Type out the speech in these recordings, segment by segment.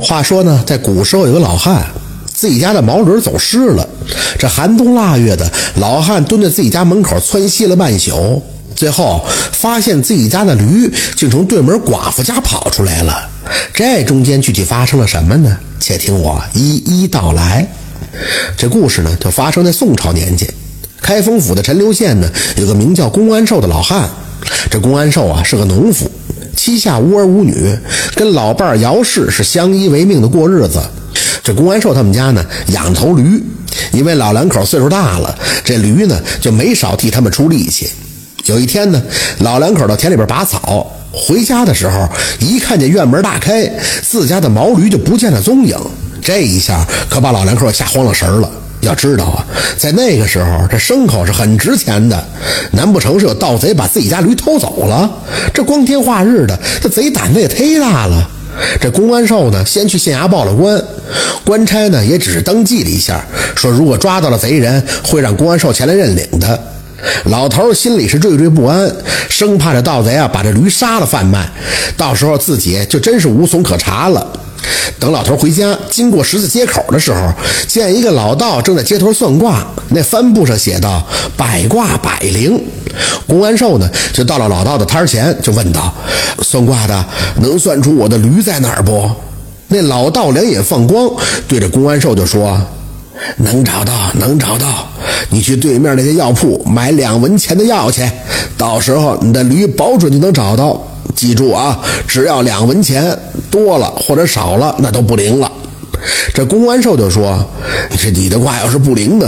话说呢，在古时候有个老汉，自己家的毛驴走失了。这寒冬腊月的，老汉蹲在自己家门口窜稀了半宿，最后发现自己家的驴竟从对门寡妇家跑出来了。这中间具体发生了什么呢？且听我一一道来。这故事呢，就发生在宋朝年间，开封府的陈留县呢，有个名叫公安寿的老汉。这公安寿啊，是个农夫。膝下无儿无女，跟老伴儿姚氏是相依为命的过日子。这公安寿他们家呢养头驴，因为老两口岁数大了，这驴呢就没少替他们出力气。有一天呢，老两口到田里边拔草，回家的时候一看见院门大开，自家的毛驴就不见了踪影。这一下可把老两口吓慌了神了。要知道啊，在那个时候，这牲口是很值钱的。难不成是有盗贼把自己家驴偷走了？这光天化日的，这贼胆子也忒大了。这公安寿呢，先去县衙报了官，官差呢也只是登记了一下，说如果抓到了贼人，会让公安寿前来认领的。老头心里是惴惴不安，生怕这盗贼啊把这驴杀了贩卖，到时候自己就真是无从可查了。等老头回家，经过十字街口的时候，见一个老道正在街头算卦，那帆布上写道：“百卦百灵。”公安寿呢，就到了老道的摊前，就问道：“算卦的，能算出我的驴在哪儿不？”那老道两眼放光，对着公安寿就说：“能找到，能找到。你去对面那些药铺买两文钱的药去，到时候你的驴保准就能找到。”记住啊，只要两文钱，多了或者少了，那都不灵了。这公安寿就说：“这你的卦要是不灵呢？”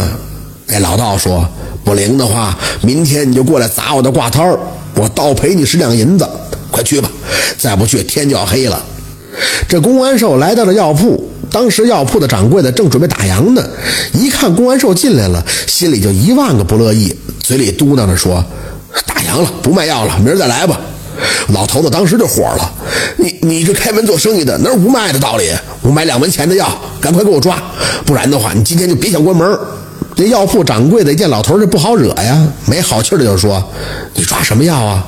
那老道说：“不灵的话，明天你就过来砸我的卦摊儿，我倒赔你十两银子。快去吧，再不去天就要黑了。”这公安寿来到了药铺，当时药铺的掌柜的正准备打烊呢，一看公安寿进来了，心里就一万个不乐意，嘴里嘟囔着说：“打烊了，不卖药了，明儿再来吧。”老头子当时就火了：“你你这开门做生意的哪有不卖的道理？我买两文钱的药，赶快给我抓，不然的话，你今天就别想关门。”这药铺掌柜的一见老头这不好惹呀，没好气的就说：“你抓什么药啊？”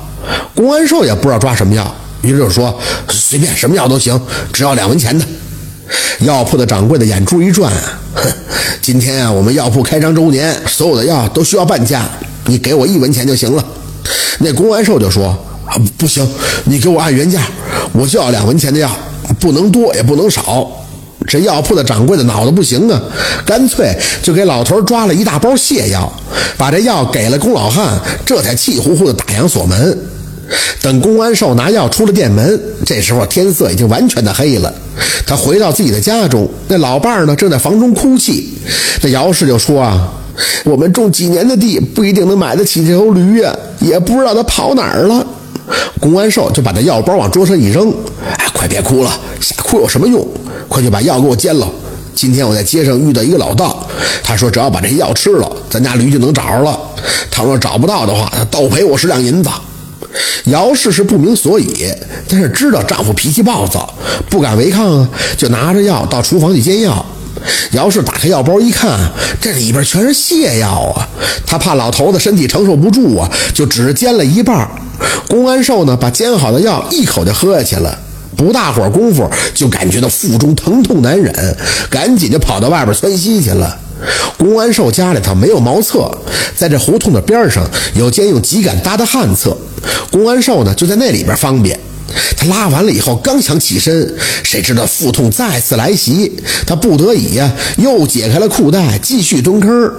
公安寿也不知道抓什么药，于是就说：“随便什么药都行，只要两文钱的。”药铺的掌柜的眼珠一转：“哼，今天啊，我们药铺开张周年，所有的药都需要半价，你给我一文钱就行了。”那公安寿就说。啊，不行，你给我按原价，我就要两文钱的药，不能多也不能少。这药铺的掌柜的脑子不行啊，干脆就给老头抓了一大包泻药，把这药给了龚老汉，这才气呼呼的打烊锁门。等公安寿拿药出了店门，这时候天色已经完全的黑了。他回到自己的家中，那老伴儿呢正在房中哭泣。那姚氏就说啊，我们种几年的地，不一定能买得起这头驴呀，也不知道它跑哪儿了。公安寿就把那药包往桌上一扔，哎，快别哭了，瞎哭有什么用？快去把药给我煎了。今天我在街上遇到一个老道，他说只要把这些药吃了，咱家驴就能找着了。倘若找不到的话，他倒赔我十两银子。姚氏是不明所以，但是知道丈夫脾气暴躁，不敢违抗啊，就拿着药到厨房去煎药。姚氏打开药包一看，这里边全是泻药啊！他怕老头子身体承受不住啊，就只煎了一半。公安寿呢，把煎好的药一口就喝下去了，不大会儿功夫就感觉到腹中疼痛难忍，赶紧就跑到外边窜稀去了。公安寿家里头没有茅厕，在这胡同的边上有间用秸秆搭的旱厕，公安寿呢就在那里边方便。他拉完了以后，刚想起身，谁知道腹痛再次来袭，他不得已呀，又解开了裤带，继续蹲坑。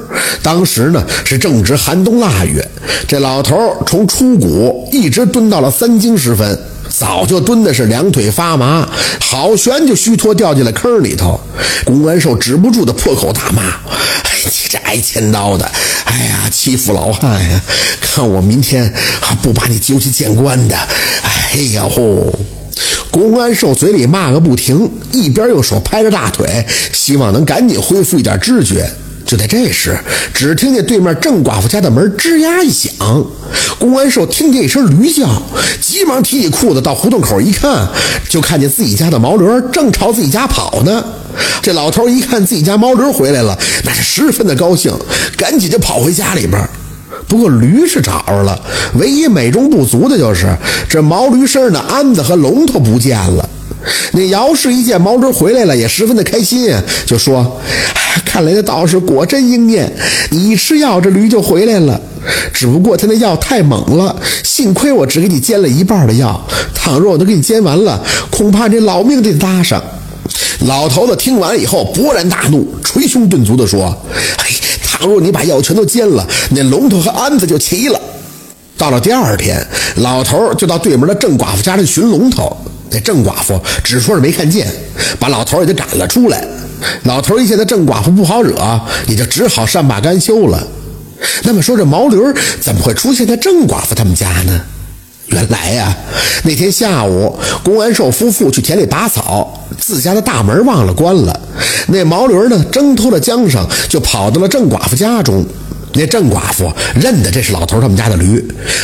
当时呢是正值寒冬腊月，这老头从出谷一直蹲到了三更时分，早就蹲的是两腿发麻，好悬就虚脱掉进了坑里头。公安寿止不住的破口大骂：“哎，你这挨千刀的！哎呀，欺负老汉呀！看我明天还不把你揪去见官的！”哎哎呀吼！公安寿嘴里骂个不停，一边用手拍着大腿，希望能赶紧恢复一点知觉。就在这时，只听见对面郑寡妇家的门吱呀一响，公安寿听见一声驴叫，急忙提起裤子到胡同口一看，就看见自己家的毛驴正朝自己家跑呢。这老头一看自己家毛驴回来了，那是十分的高兴，赶紧就跑回家里边。不过驴是找着了，唯一美中不足的就是这毛驴身上的鞍子和龙头不见了。那姚氏一见毛驴回来了，也十分的开心，就说：“看来那道士果真应验，你一吃药，这驴就回来了。只不过他那药太猛了，幸亏我只给你煎了一半的药，倘若我都给你煎完了，恐怕这老命得搭上。”老头子听完以后勃然大怒，捶胸顿足地说：“哎，倘若你把药全都煎了，那龙头和鞍子就齐了。”到了第二天，老头就到对门的郑寡妇家里寻龙头。那郑寡妇只说是没看见，把老头也就赶了出来。老头一见这郑寡妇不好惹，也就只好善罢甘休了。那么说，这毛驴怎么会出现在郑寡妇他们家呢？原来呀，那天下午，公安寿夫妇去田里拔草，自家的大门忘了关了。那毛驴呢，挣脱了缰绳，就跑到了郑寡妇家中。那郑寡妇认得这是老头他们家的驴，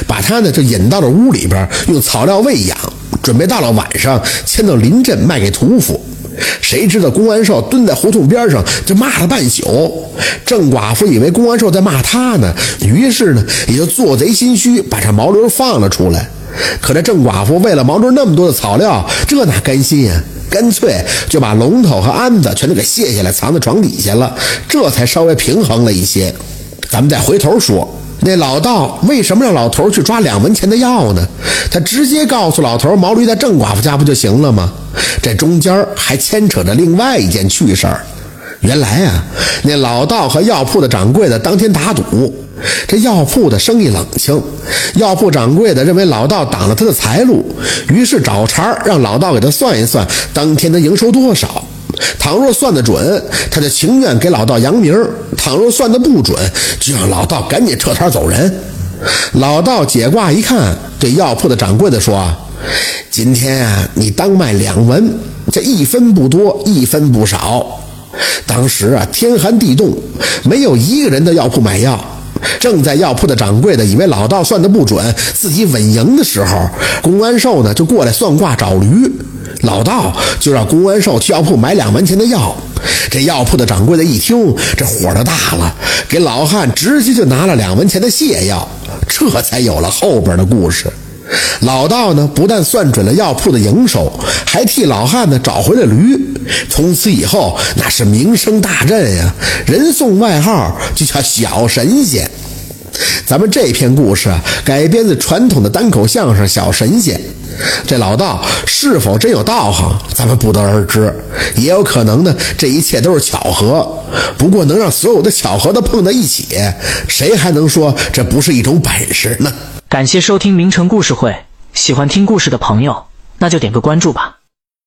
把他呢就引到了屋里边，用草料喂养，准备到了晚上牵到临镇卖给屠夫。谁知道公安寿蹲在胡同边上就骂了半宿，郑寡妇以为公安寿在骂他呢，于是呢也就做贼心虚，把这毛驴放了出来。可这郑寡妇为了毛驴那么多的草料，这哪甘心呀？干脆就把龙头和鞍子全都给卸下来，藏在床底下了，这才稍微平衡了一些。咱们再回头说，那老道为什么让老头去抓两文钱的药呢？他直接告诉老头，毛驴在郑寡妇家不就行了吗？这中间还牵扯着另外一件趣事儿。原来啊，那老道和药铺的掌柜的当天打赌，这药铺的生意冷清，药铺掌柜的认为老道挡了他的财路，于是找茬让老道给他算一算当天的营收多少。倘若算得准，他就情愿给老道扬名；倘若算得不准，就让老道赶紧撤摊走人。老道解卦一看，对药铺的掌柜的说：“今天啊，你当卖两文，这一分不多，一分不少。”当时啊，天寒地冻，没有一个人到药铺买药。正在药铺的掌柜的以为老道算得不准，自己稳赢的时候，公安寿呢就过来算卦找驴。老道就让公安寿去药铺买两文钱的药，这药铺的掌柜的一听，这火都大了，给老汉直接就拿了两文钱的泻药，这才有了后边的故事。老道呢，不但算准了药铺的营收，还替老汉呢找回了驴，从此以后那是名声大振呀，人送外号就叫小神仙。咱们这篇故事改编自传统的单口相声《小神仙》。这老道是否真有道行，咱们不得而知，也有可能呢。这一切都是巧合。不过能让所有的巧合都碰在一起，谁还能说这不是一种本事呢？感谢收听名城故事会，喜欢听故事的朋友，那就点个关注吧。